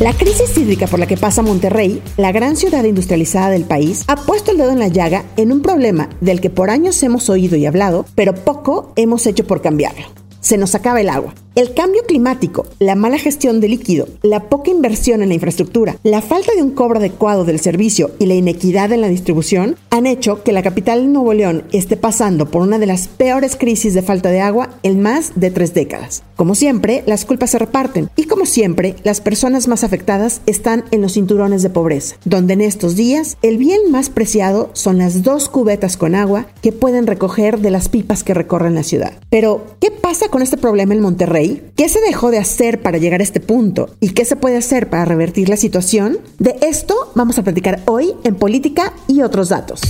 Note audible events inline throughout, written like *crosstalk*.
La crisis hídrica por la que pasa Monterrey, la gran ciudad industrializada del país, ha puesto el dedo en la llaga en un problema del que por años hemos oído y hablado, pero poco hemos hecho por cambiarlo. Se nos acaba el agua. El cambio climático, la mala gestión de líquido, la poca inversión en la infraestructura, la falta de un cobro adecuado del servicio y la inequidad en la distribución han hecho que la capital de Nuevo León esté pasando por una de las peores crisis de falta de agua en más de tres décadas. Como siempre, las culpas se reparten y como siempre, las personas más afectadas están en los cinturones de pobreza, donde en estos días el bien más preciado son las dos cubetas con agua que pueden recoger de las pipas que recorren la ciudad. Pero, ¿qué pasa con este problema en Monterrey? ¿Qué se dejó de hacer para llegar a este punto? ¿Y qué se puede hacer para revertir la situación? De esto vamos a platicar hoy en Política y otros datos.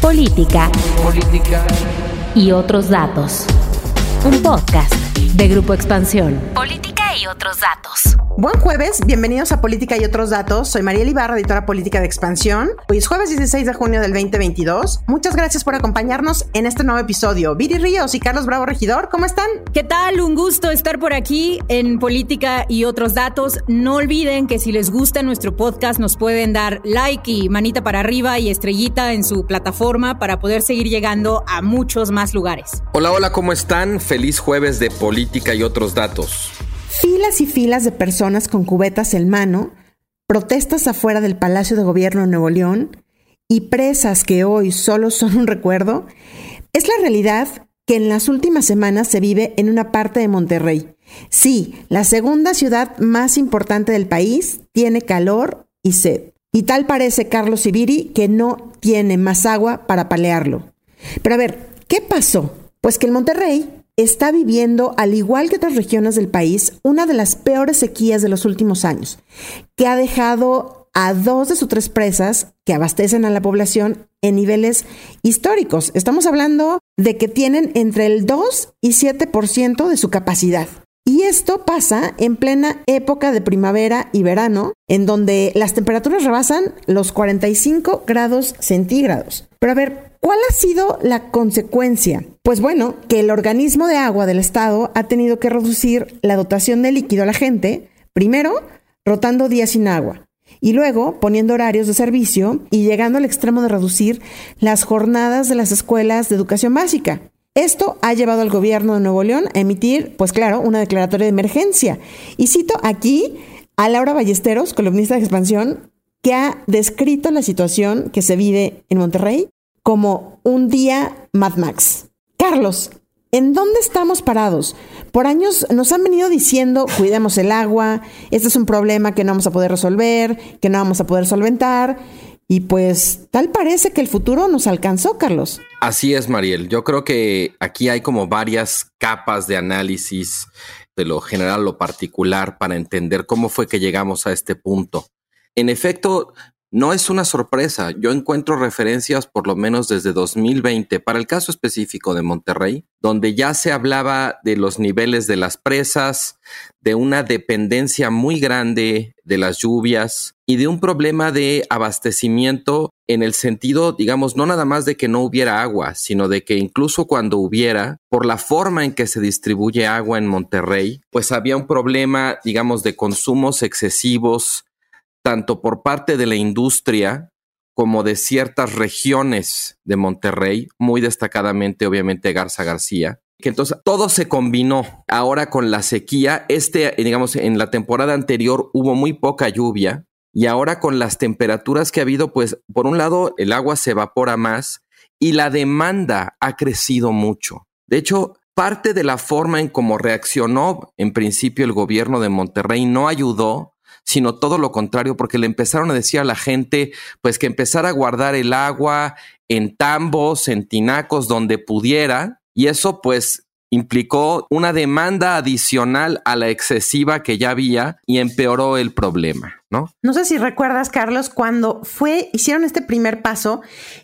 Política. Política. Y otros datos. Un podcast de Grupo Expansión. Política y otros datos. Buen jueves, bienvenidos a Política y otros datos. Soy María Ibarra, editora política de Expansión. Hoy es jueves 16 de junio del 2022. Muchas gracias por acompañarnos en este nuevo episodio. Viri Ríos y Carlos Bravo Regidor, ¿cómo están? ¿Qué tal? Un gusto estar por aquí en Política y otros datos. No olviden que si les gusta nuestro podcast nos pueden dar like y manita para arriba y estrellita en su plataforma para poder seguir llegando a muchos más lugares. Hola, hola, ¿cómo están? Feliz jueves de Política y otros datos. Filas y filas de personas con cubetas en mano, protestas afuera del Palacio de Gobierno de Nuevo León y presas que hoy solo son un recuerdo, es la realidad que en las últimas semanas se vive en una parte de Monterrey. Sí, la segunda ciudad más importante del país tiene calor y sed. Y tal parece Carlos Ibiri que no tiene más agua para palearlo. Pero a ver, ¿qué pasó? Pues que el Monterrey está viviendo, al igual que otras regiones del país, una de las peores sequías de los últimos años, que ha dejado a dos de sus tres presas que abastecen a la población en niveles históricos. Estamos hablando de que tienen entre el 2 y 7% de su capacidad. Y esto pasa en plena época de primavera y verano, en donde las temperaturas rebasan los 45 grados centígrados. Pero a ver, ¿Cuál ha sido la consecuencia? Pues bueno, que el organismo de agua del Estado ha tenido que reducir la dotación de líquido a la gente, primero rotando días sin agua y luego poniendo horarios de servicio y llegando al extremo de reducir las jornadas de las escuelas de educación básica. Esto ha llevado al gobierno de Nuevo León a emitir, pues claro, una declaratoria de emergencia. Y cito aquí a Laura Ballesteros, columnista de expansión, que ha descrito la situación que se vive en Monterrey como un día Mad Max. Carlos, ¿en dónde estamos parados? Por años nos han venido diciendo, cuidemos el agua, este es un problema que no vamos a poder resolver, que no vamos a poder solventar. Y pues tal parece que el futuro nos alcanzó, Carlos. Así es, Mariel. Yo creo que aquí hay como varias capas de análisis de lo general, lo particular, para entender cómo fue que llegamos a este punto. En efecto, no es una sorpresa. Yo encuentro referencias por lo menos desde 2020 para el caso específico de Monterrey, donde ya se hablaba de los niveles de las presas, de una dependencia muy grande de las lluvias y de un problema de abastecimiento en el sentido, digamos, no nada más de que no hubiera agua, sino de que incluso cuando hubiera, por la forma en que se distribuye agua en Monterrey, pues había un problema, digamos, de consumos excesivos tanto por parte de la industria como de ciertas regiones de Monterrey, muy destacadamente obviamente Garza García, que entonces todo se combinó ahora con la sequía. Este, digamos, en la temporada anterior hubo muy poca lluvia y ahora con las temperaturas que ha habido, pues por un lado el agua se evapora más y la demanda ha crecido mucho. De hecho, parte de la forma en cómo reaccionó en principio el gobierno de Monterrey no ayudó, sino todo lo contrario, porque le empezaron a decir a la gente, pues que empezara a guardar el agua en tambos, en tinacos, donde pudiera, y eso pues implicó una demanda adicional a la excesiva que ya había y empeoró el problema, ¿no? No sé si recuerdas, Carlos, cuando fue, hicieron este primer paso,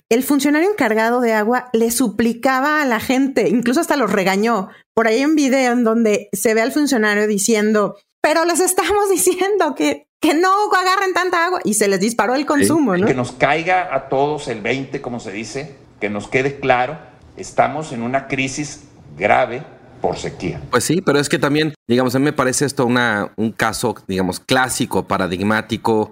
el funcionario encargado de agua le suplicaba a la gente, incluso hasta los regañó. Por ahí hay un video en donde se ve al funcionario diciendo, pero les estamos *laughs* diciendo que, que no agarren tanta agua y se les disparó el consumo, ¿no? Que nos caiga a todos el 20, como se dice, que nos quede claro, estamos en una crisis grave por sequía. Pues sí, pero es que también, digamos, a mí me parece esto una, un caso, digamos, clásico, paradigmático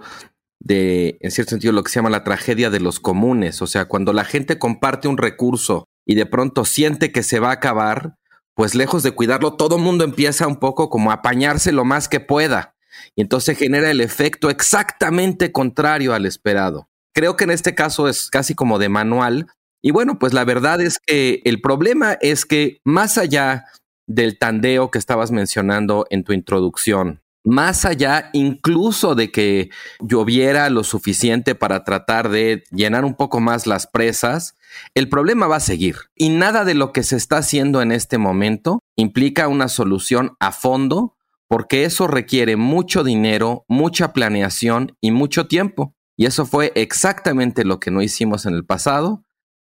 de, en cierto sentido, lo que se llama la tragedia de los comunes. O sea, cuando la gente comparte un recurso y de pronto siente que se va a acabar, pues lejos de cuidarlo, todo mundo empieza un poco como a apañarse lo más que pueda. Y entonces genera el efecto exactamente contrario al esperado. Creo que en este caso es casi como de manual, y bueno, pues la verdad es que el problema es que más allá del tandeo que estabas mencionando en tu introducción, más allá incluso de que lloviera lo suficiente para tratar de llenar un poco más las presas, el problema va a seguir. Y nada de lo que se está haciendo en este momento implica una solución a fondo, porque eso requiere mucho dinero, mucha planeación y mucho tiempo. Y eso fue exactamente lo que no hicimos en el pasado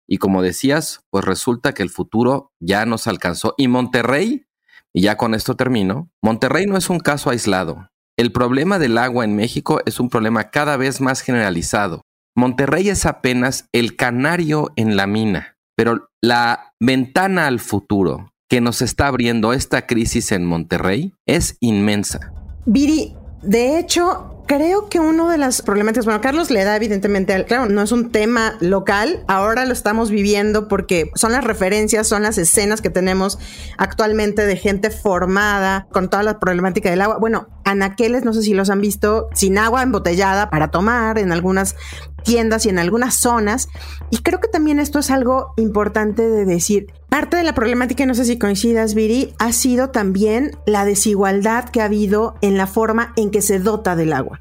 y como decías, pues resulta que el futuro ya nos alcanzó. Y Monterrey, y ya con esto termino, Monterrey no es un caso aislado. El problema del agua en México es un problema cada vez más generalizado. Monterrey es apenas el canario en la mina, pero la ventana al futuro que nos está abriendo esta crisis en Monterrey es inmensa. Viri, de hecho, Creo que uno de las problemáticas, bueno, Carlos le da evidentemente, al, claro, no es un tema local, ahora lo estamos viviendo porque son las referencias, son las escenas que tenemos actualmente de gente formada con toda la problemática del agua. Bueno, anaqueles, no sé si los han visto, sin agua embotellada para tomar en algunas tiendas y en algunas zonas. Y creo que también esto es algo importante de decir. Parte de la problemática, no sé si coincidas, Viri, ha sido también la desigualdad que ha habido en la forma en que se dota del agua.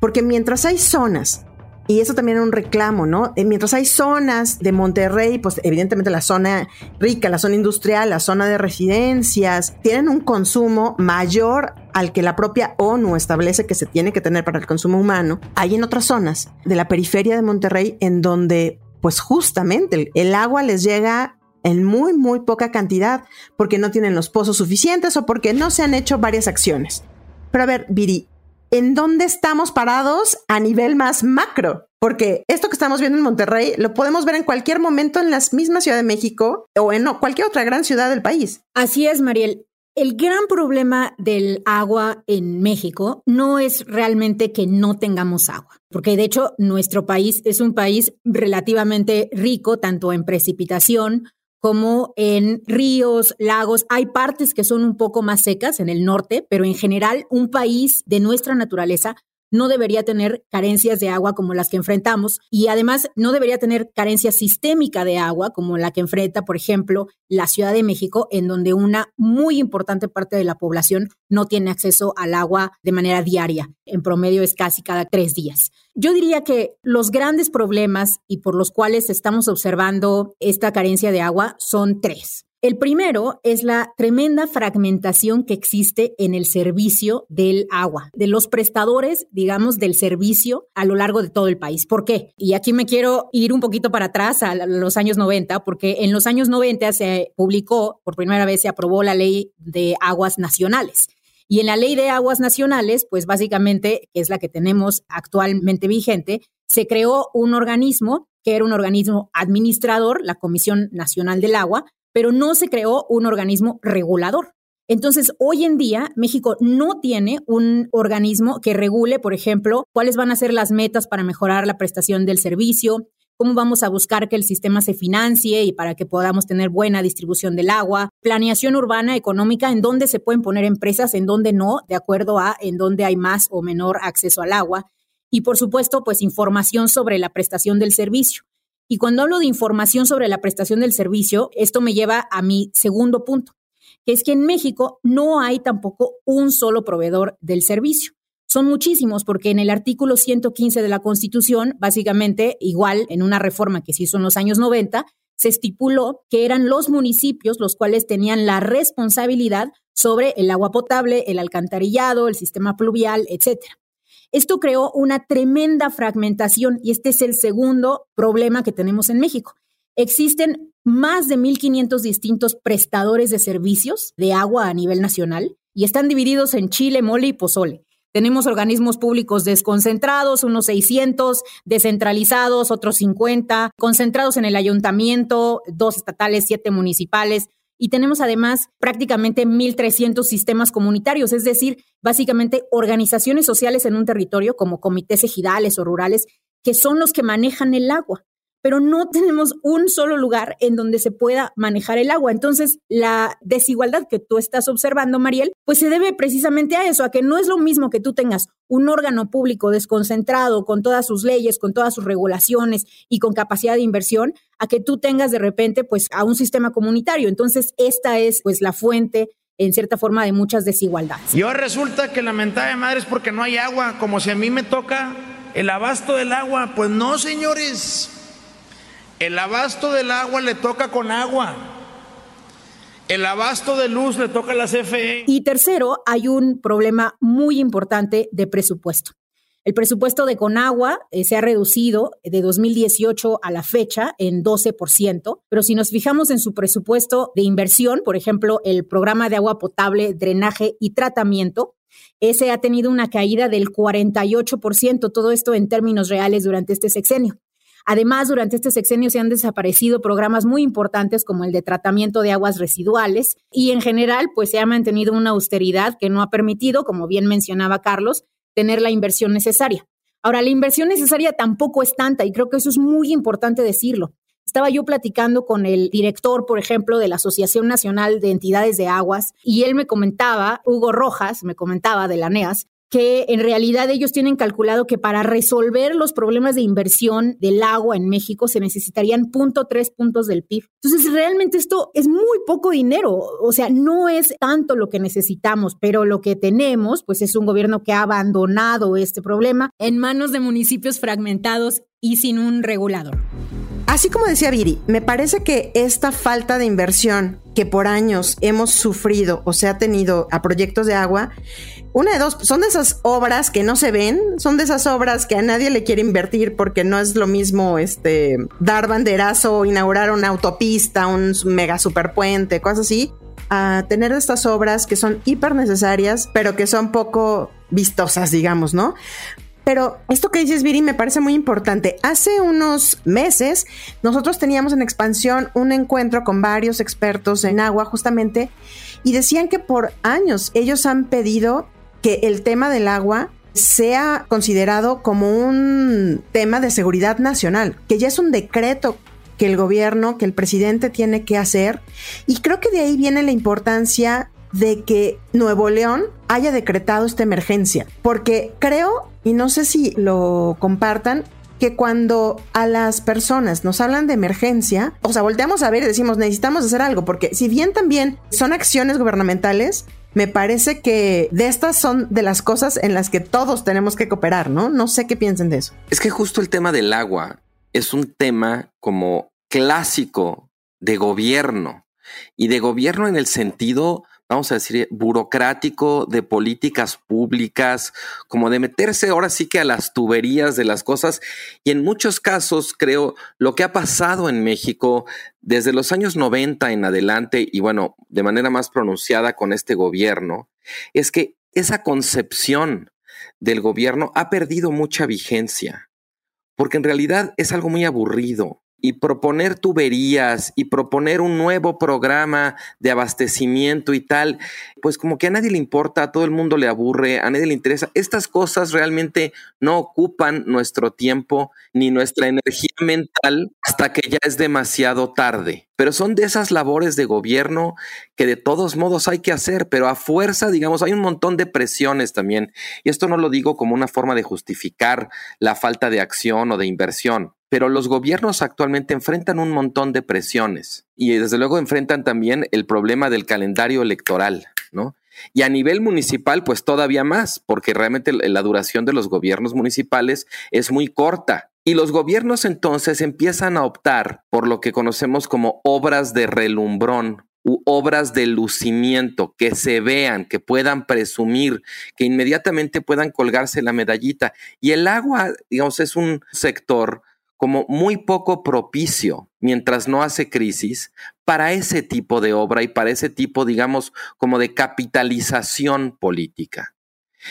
Porque mientras hay zonas y eso también es un reclamo, ¿no? Eh, mientras hay zonas de Monterrey, pues evidentemente la zona rica, la zona industrial, la zona de residencias, tienen un consumo mayor al que la propia ONU establece que se tiene que tener para el consumo humano. Hay en otras zonas de la periferia de Monterrey en donde, pues justamente el agua les llega en muy, muy poca cantidad porque no tienen los pozos suficientes o porque no se han hecho varias acciones. Pero a ver, Viri, en dónde estamos parados a nivel más macro. Porque esto que estamos viendo en Monterrey lo podemos ver en cualquier momento en la misma Ciudad de México o en cualquier otra gran ciudad del país. Así es, Mariel. El gran problema del agua en México no es realmente que no tengamos agua, porque de hecho nuestro país es un país relativamente rico tanto en precipitación como en ríos, lagos. Hay partes que son un poco más secas en el norte, pero en general un país de nuestra naturaleza no debería tener carencias de agua como las que enfrentamos y además no debería tener carencia sistémica de agua como la que enfrenta, por ejemplo, la Ciudad de México, en donde una muy importante parte de la población no tiene acceso al agua de manera diaria. En promedio es casi cada tres días. Yo diría que los grandes problemas y por los cuales estamos observando esta carencia de agua son tres. El primero es la tremenda fragmentación que existe en el servicio del agua, de los prestadores, digamos, del servicio a lo largo de todo el país. ¿Por qué? Y aquí me quiero ir un poquito para atrás a los años 90, porque en los años 90 se publicó, por primera vez se aprobó la ley de aguas nacionales. Y en la ley de aguas nacionales, pues básicamente, es la que tenemos actualmente vigente, se creó un organismo que era un organismo administrador, la Comisión Nacional del Agua, pero no se creó un organismo regulador. Entonces, hoy en día, México no tiene un organismo que regule, por ejemplo, cuáles van a ser las metas para mejorar la prestación del servicio, cómo vamos a buscar que el sistema se financie y para que podamos tener buena distribución del agua, planeación urbana económica, en dónde se pueden poner empresas, en dónde no, de acuerdo a en dónde hay más o menor acceso al agua. Y por supuesto, pues información sobre la prestación del servicio. Y cuando hablo de información sobre la prestación del servicio, esto me lleva a mi segundo punto, que es que en México no hay tampoco un solo proveedor del servicio. Son muchísimos porque en el artículo 115 de la Constitución, básicamente, igual en una reforma que se hizo en los años 90, se estipuló que eran los municipios los cuales tenían la responsabilidad sobre el agua potable, el alcantarillado, el sistema pluvial, etcétera. Esto creó una tremenda fragmentación y este es el segundo problema que tenemos en México. Existen más de 1.500 distintos prestadores de servicios de agua a nivel nacional y están divididos en Chile, mole y pozole. Tenemos organismos públicos desconcentrados, unos 600, descentralizados, otros 50, concentrados en el ayuntamiento, dos estatales, siete municipales. Y tenemos además prácticamente 1.300 sistemas comunitarios, es decir, básicamente organizaciones sociales en un territorio como comités ejidales o rurales, que son los que manejan el agua pero no *laughs* tenemos un solo lugar en donde se pueda manejar el agua. Entonces, la desigualdad que tú estás observando, Mariel, pues se debe precisamente a eso, a que no es lo mismo que tú tengas un órgano público desconcentrado con todas sus leyes, con todas sus regulaciones y con capacidad de inversión, a que tú tengas de repente pues a un sistema comunitario. Entonces, esta es pues la fuente en cierta forma de muchas desigualdades. Y ahora resulta que la mentada madre es porque no hay agua, como si a mí me toca el abasto del agua. Pues no, señores. El abasto del agua le toca con agua. El abasto de luz le toca a la CFE. Y tercero, hay un problema muy importante de presupuesto. El presupuesto de Conagua eh, se ha reducido de 2018 a la fecha en 12%, pero si nos fijamos en su presupuesto de inversión, por ejemplo, el programa de agua potable, drenaje y tratamiento, ese ha tenido una caída del 48%, todo esto en términos reales durante este sexenio. Además, durante este sexenio se han desaparecido programas muy importantes como el de tratamiento de aguas residuales y en general, pues se ha mantenido una austeridad que no ha permitido, como bien mencionaba Carlos, tener la inversión necesaria. Ahora, la inversión necesaria tampoco es tanta y creo que eso es muy importante decirlo. Estaba yo platicando con el director, por ejemplo, de la Asociación Nacional de Entidades de Aguas y él me comentaba, Hugo Rojas, me comentaba de la NEAS, que en realidad ellos tienen calculado que para resolver los problemas de inversión del agua en México se necesitarían punto tres puntos del PIB. Entonces, realmente esto es muy poco dinero, o sea, no es tanto lo que necesitamos, pero lo que tenemos, pues es un gobierno que ha abandonado este problema en manos de municipios fragmentados y sin un regulador. Así como decía Viri, me parece que esta falta de inversión que por años hemos sufrido o se ha tenido a proyectos de agua una de dos, son de esas obras que no se ven, son de esas obras que a nadie le quiere invertir porque no es lo mismo este dar banderazo, inaugurar una autopista, un mega superpuente, cosas así, a tener estas obras que son hiper necesarias, pero que son poco vistosas, digamos, ¿no? Pero esto que dices, Viri, me parece muy importante. Hace unos meses nosotros teníamos en expansión un encuentro con varios expertos en agua justamente y decían que por años ellos han pedido que el tema del agua sea considerado como un tema de seguridad nacional, que ya es un decreto que el gobierno, que el presidente tiene que hacer. Y creo que de ahí viene la importancia de que Nuevo León haya decretado esta emergencia, porque creo, y no sé si lo compartan, que cuando a las personas nos hablan de emergencia, o sea, volteamos a ver y decimos, necesitamos hacer algo, porque si bien también son acciones gubernamentales, me parece que de estas son de las cosas en las que todos tenemos que cooperar, ¿no? No sé qué piensen de eso. Es que justo el tema del agua es un tema como clásico de gobierno y de gobierno en el sentido vamos a decir, burocrático de políticas públicas, como de meterse ahora sí que a las tuberías de las cosas. Y en muchos casos, creo, lo que ha pasado en México desde los años 90 en adelante, y bueno, de manera más pronunciada con este gobierno, es que esa concepción del gobierno ha perdido mucha vigencia, porque en realidad es algo muy aburrido y proponer tuberías y proponer un nuevo programa de abastecimiento y tal, pues como que a nadie le importa, a todo el mundo le aburre, a nadie le interesa. Estas cosas realmente no ocupan nuestro tiempo ni nuestra energía mental hasta que ya es demasiado tarde. Pero son de esas labores de gobierno que de todos modos hay que hacer, pero a fuerza, digamos, hay un montón de presiones también. Y esto no lo digo como una forma de justificar la falta de acción o de inversión pero los gobiernos actualmente enfrentan un montón de presiones y desde luego enfrentan también el problema del calendario electoral, ¿no? Y a nivel municipal, pues todavía más, porque realmente la duración de los gobiernos municipales es muy corta. Y los gobiernos entonces empiezan a optar por lo que conocemos como obras de relumbrón u obras de lucimiento, que se vean, que puedan presumir, que inmediatamente puedan colgarse la medallita. Y el agua, digamos, es un sector como muy poco propicio, mientras no hace crisis, para ese tipo de obra y para ese tipo, digamos, como de capitalización política.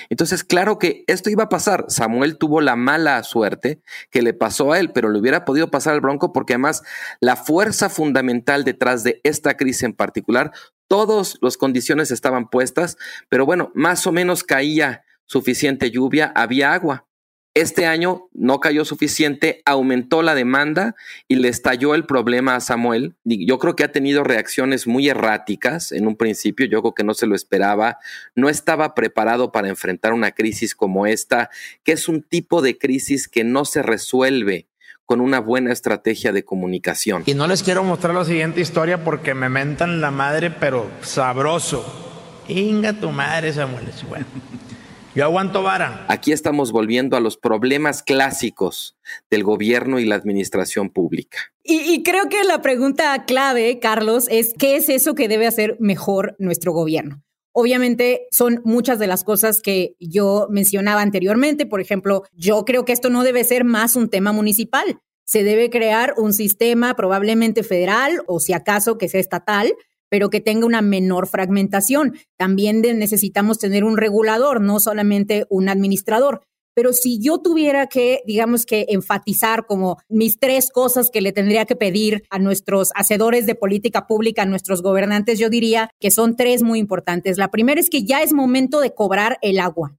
Entonces, claro que esto iba a pasar. Samuel tuvo la mala suerte que le pasó a él, pero le hubiera podido pasar al Bronco porque además la fuerza fundamental detrás de esta crisis en particular, todas las condiciones estaban puestas, pero bueno, más o menos caía suficiente lluvia, había agua. Este año no cayó suficiente, aumentó la demanda y le estalló el problema a Samuel. Yo creo que ha tenido reacciones muy erráticas en un principio, yo creo que no se lo esperaba, no estaba preparado para enfrentar una crisis como esta, que es un tipo de crisis que no se resuelve con una buena estrategia de comunicación. Y no les quiero mostrar la siguiente historia porque me mentan la madre, pero sabroso. Inga tu madre, Samuel. Bueno. Yo aguanto vara. Aquí estamos volviendo a los problemas clásicos del gobierno y la administración pública. Y, creo que la pregunta clave, Carlos, es ¿qué es eso que debe hacer mejor nuestro gobierno? Obviamente son muchas de las cosas que yo mencionaba anteriormente. Por ejemplo, yo creo que esto no debe ser más un tema municipal. Se debe crear un sistema probablemente federal o si acaso que sea estatal pero que tenga una menor fragmentación. También necesitamos tener un regulador, no solamente un administrador. Pero si yo tuviera que, digamos que, enfatizar como mis tres cosas que le tendría que pedir a nuestros hacedores de política pública, a nuestros gobernantes, yo diría que son tres muy importantes. La primera es que ya es momento de cobrar el agua.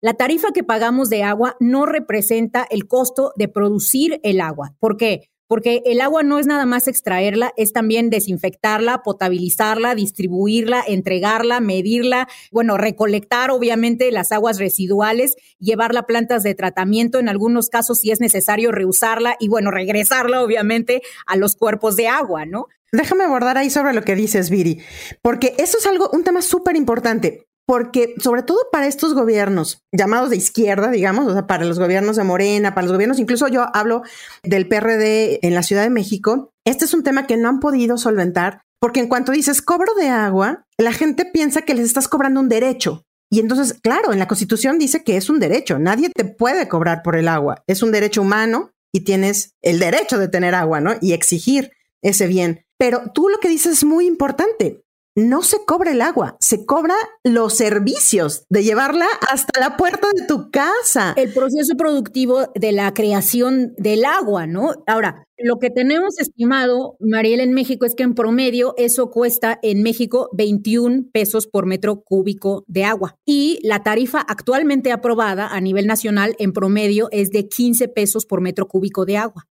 La tarifa que pagamos de agua no representa el costo de producir el agua. ¿Por qué? Porque el agua no es nada más extraerla, es también desinfectarla, potabilizarla, distribuirla, entregarla, medirla, bueno, recolectar obviamente las aguas residuales, llevarla a plantas de tratamiento, en algunos casos si es necesario reusarla y bueno, regresarla obviamente a los cuerpos de agua, ¿no? Déjame abordar ahí sobre lo que dices, Viri, porque eso es algo, un tema súper importante porque sobre todo para estos gobiernos llamados de izquierda, digamos, o sea, para los gobiernos de Morena, para los gobiernos, incluso yo hablo del PRD en la Ciudad de México, este es un tema que no han podido solventar, porque en cuanto dices cobro de agua, la gente piensa que les estás cobrando un derecho. Y entonces, claro, en la Constitución dice que es un derecho, nadie te puede cobrar por el agua, es un derecho humano y tienes el derecho de tener agua, ¿no? Y exigir ese bien. Pero tú lo que dices es muy importante no se cobra el agua, se cobra los servicios de llevarla hasta la puerta de tu casa. El proceso productivo de la creación del agua, ¿no? Ahora, lo que tenemos estimado, Mariel, en México es que en promedio eso cuesta en México 21 pesos por metro cúbico de agua. Y la tarifa actualmente aprobada a nivel nacional en promedio es de 15 pesos por metro cúbico de agua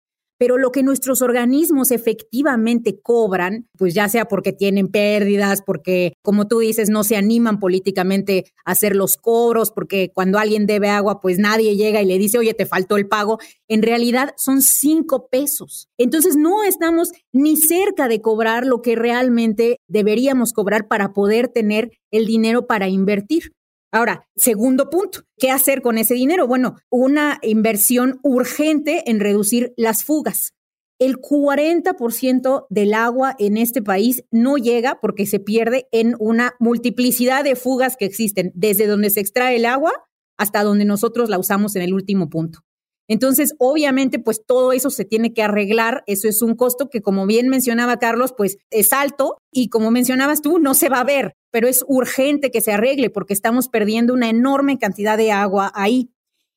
pero lo que nuestros organismos efectivamente cobran, pues ya sea porque tienen pérdidas, porque, como tú dices, no se animan políticamente a hacer los cobros, porque cuando alguien debe agua, pues nadie llega y le dice, oye, te faltó el pago, en realidad son cinco pesos. Entonces no estamos ni cerca de cobrar lo que realmente deberíamos cobrar para poder tener el dinero para invertir. Ahora, segundo punto, ¿qué hacer con ese dinero? Bueno, una inversión urgente en reducir las fugas. El 40% del agua en este país no llega porque se pierde en una multiplicidad de fugas que existen, desde donde se extrae el agua hasta donde nosotros la usamos en el último punto. Entonces, obviamente, pues todo eso se tiene que arreglar. Eso es un costo que, como bien mencionaba Carlos, pues es alto y como mencionabas tú, no se va a ver, pero es urgente que se arregle porque estamos perdiendo una enorme cantidad de agua ahí.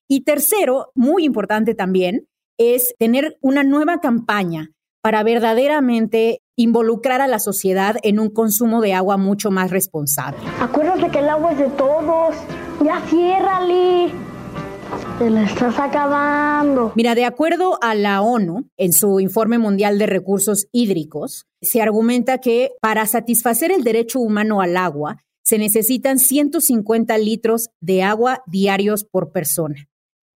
Y tercero, muy importante también, es tener una nueva campaña para verdaderamente involucrar a la sociedad en un consumo de agua mucho más responsable. Acuérdate que el agua es de todos. Ya ciérrale. Te la estás acabando. Mira, de acuerdo a la ONU, en su informe mundial de recursos hídricos, se argumenta que para satisfacer el derecho humano al agua, se necesitan 150 litros de agua diarios por persona.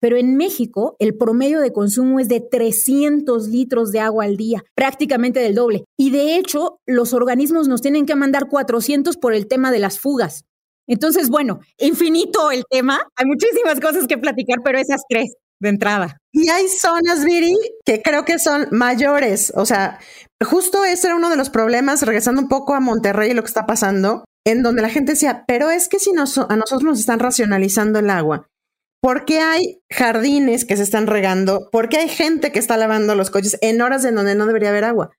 pero en México el promedio de consumo es de 300 litros de agua al día, prácticamente del doble. Y de hecho, los organismos nos tienen que mandar 400 por el tema de las fugas. Entonces, bueno, infinito el tema. Hay muchísimas cosas que platicar, pero esas tres de entrada. Y hay zonas, Viri, que creo que son mayores. O sea, justo ese era uno de los problemas, regresando un poco a Monterrey y lo que está pasando, en donde la gente decía, pero es que si a nosotros nos están racionalizando el agua, ¿por qué hay jardines que se están regando? ¿Por qué hay gente que está lavando los coches en horas en donde no debería haber agua?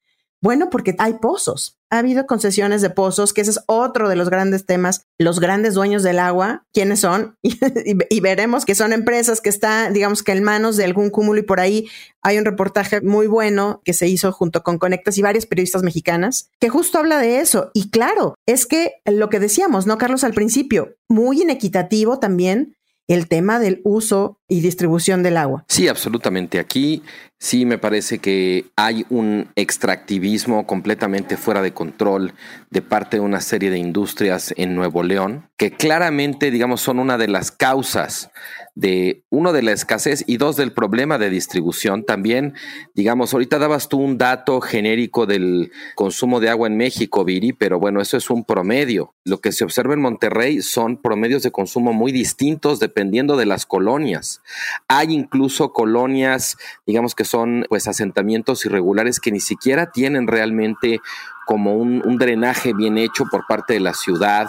Bueno, porque hay pozos. Ha habido concesiones de pozos, que ese es otro de los grandes temas. Los grandes dueños del agua, ¿quiénes son? *laughs* y, veremos que son empresas que están, digamos que en manos de algún cúmulo y por ahí hay un reportaje muy bueno que se hizo junto con Conectas y varias periodistas mexicanas que justo habla de eso. Y claro, es que lo que decíamos, ¿no, Carlos, al principio? Muy inequitativo también el tema del uso y distribución del agua. Sí, absolutamente. Aquí sí me parece que hay un extractivismo completamente fuera de control de parte de una serie de industrias en Nuevo León, que claramente, digamos, son una de las causas de uno de la escasez y dos del problema de distribución. También, digamos, ahorita dabas tú un dato genérico del consumo de agua en México, Viri, pero bueno, eso es un promedio. Lo que se observa en Monterrey son promedios de consumo muy distintos dependiendo de las colonias. Hay incluso colonias, digamos que son pues asentamientos irregulares que ni siquiera tienen realmente como un, drenaje bien hecho por parte de la ciudad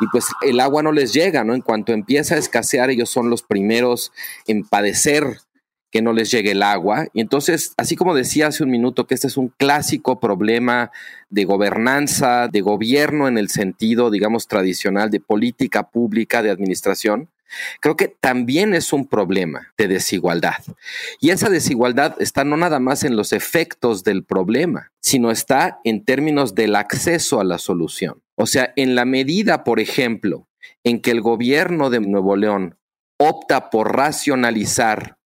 y pues el agua no les llega, ¿no? En cuanto empieza a escasear, ellos son los primeros en padecer que no les llegue el agua. Y entonces, así como decía hace un minuto que este es un clásico problema de gobernanza, de gobierno en el sentido, digamos, tradicional de política pública, de administración, Creo que también es un problema de desigualdad. Y esa desigualdad está no nada más en los efectos del problema, sino está en términos del acceso a la solución. O sea, en la medida, por ejemplo, en que el gobierno de Nuevo León opta por racionalizar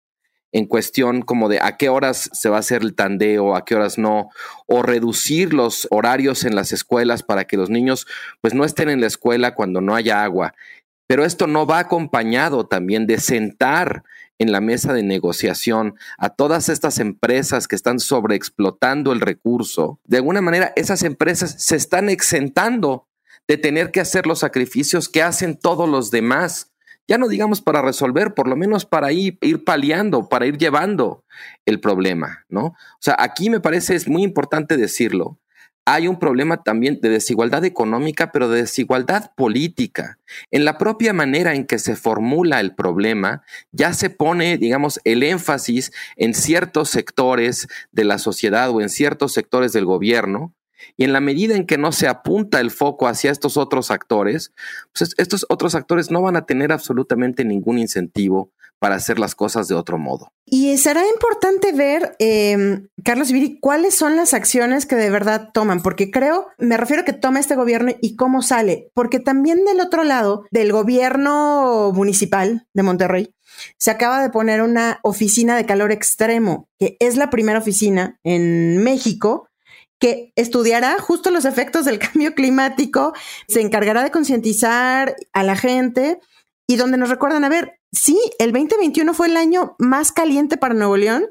en cuestión como de a qué horas se va a hacer el tandeo, a qué horas no, o reducir los horarios en las escuelas para que los niños pues no estén en la escuela cuando no haya agua pero esto no va acompañado también de sentar en la mesa de negociación a todas estas empresas que están sobreexplotando el recurso. De alguna manera, esas empresas se están exentando de tener que hacer los sacrificios que hacen todos los demás. Ya no digamos para resolver, por lo menos para ir, paliando, para ir llevando el problema, ¿no? O sea, aquí me parece es muy importante decirlo hay un problema también de desigualdad económica, pero de desigualdad política. En la propia manera en que se formula el problema, ya se pone, digamos, el énfasis en ciertos sectores de la sociedad o en ciertos sectores del gobierno, y en la medida en que no se apunta el foco hacia estos otros actores, pues estos otros actores no van a tener absolutamente ningún incentivo para hacer las cosas de otro modo. Y será importante ver, eh, Carlos Viri, cuáles son las acciones que de verdad toman, porque creo, me refiero a que toma este gobierno y cómo sale, porque también del otro lado, del gobierno municipal de Monterrey, se acaba de poner una oficina de calor extremo, que es la primera oficina en México que estudiará justo los efectos del *laughs* cambio climático, se encargará de concientizar a la gente y donde nos recuerdan, a ver, sí, el 2021 fue el año más caliente para Nuevo León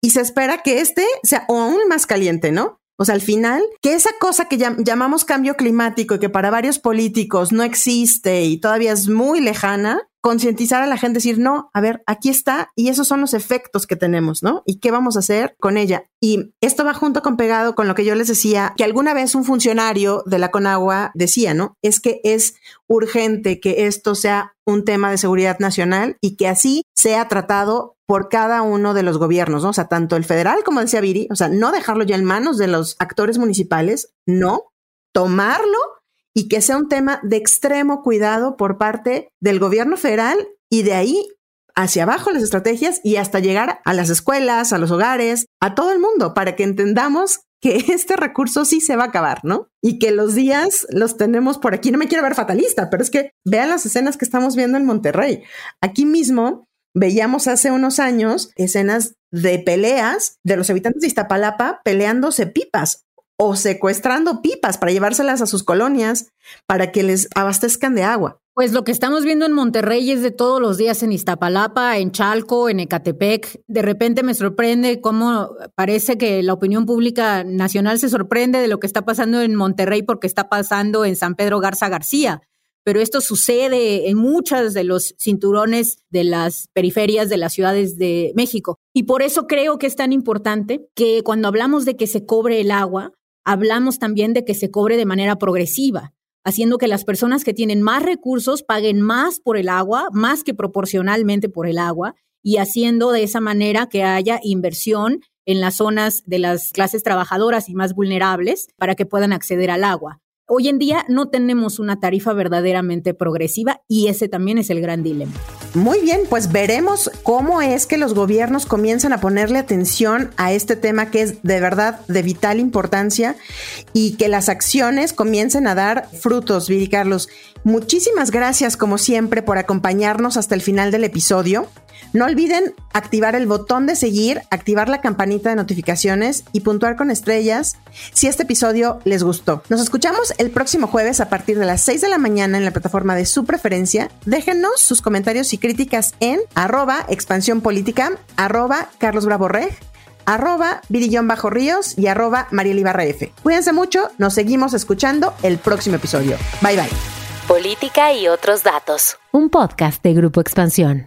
y se espera que este sea aún más caliente, ¿no? O sea, al final, que esa cosa que llamamos cambio climático y que para varios políticos no existe y todavía es muy lejana, concientizar a la gente, decir, no, a ver, aquí está y esos son los efectos que tenemos, ¿no? ¿Y qué vamos a hacer con ella? Y esto va junto con pegado con lo que yo les decía, que alguna vez un funcionario de la Conagua decía, ¿no? Es que es urgente que esto sea un tema de seguridad nacional y que así sea tratado por cada uno de los gobiernos, ¿no? O sea, tanto el federal como decía Viri, o sea, no dejarlo ya en manos de los actores municipales, no, tomarlo y que sea un tema de extremo cuidado por parte del gobierno federal y de ahí hacia abajo las estrategias y hasta llegar a las escuelas, a los hogares, a todo el mundo, para que entendamos que *laughs* este recurso sí se va a acabar, ¿no? Y que los días los tenemos por aquí. No me quiero ver fatalista, pero es que vean las escenas que estamos viendo en Monterrey. Aquí mismo veíamos hace unos años escenas de peleas de los habitantes de Iztapalapa peleándose pipas o secuestrando pipas para llevárselas a sus colonias para que les abastezcan de agua. Pues lo que estamos viendo en Monterrey es de todos los días en Iztapalapa, en Chalco, en Ecatepec. De repente me sorprende cómo parece que la opinión pública nacional se sorprende de lo que está pasando en Monterrey porque está pasando en San Pedro Garza García. Pero esto sucede en muchos de los cinturones de las periferias de las ciudades de México. Y por eso creo que es tan importante que cuando hablamos de que se cobre el agua, hablamos también de que se cobre de manera progresiva haciendo que las personas que tienen más recursos paguen más por el agua, más que proporcionalmente por el agua, y haciendo de esa manera que haya inversión en las zonas de las clases trabajadoras y más vulnerables para que puedan acceder al agua. Hoy en día no tenemos una tarifa verdaderamente progresiva y ese también es el gran dilema. Muy bien, pues veremos cómo es que los gobiernos comienzan a ponerle atención a este tema que es de verdad de vital importancia y que las acciones comiencen a dar frutos, Viri Carlos. Muchísimas gracias como siempre por acompañarnos hasta el final del episodio. No olviden activar el botón de seguir, activar la campanita de notificaciones y puntuar con estrellas si este episodio les gustó. Nos escuchamos el próximo jueves a partir de las 6 de la mañana en la plataforma de su preferencia. Déjenos sus comentarios y críticas en arroba expansión política, arroba Carlos Bravo Reg, arroba Virillón Bajo Ríos y arroba Mariel F. Cuídense mucho, nos seguimos escuchando el próximo episodio. Bye bye. Política y otros datos. Un podcast de Grupo Expansión.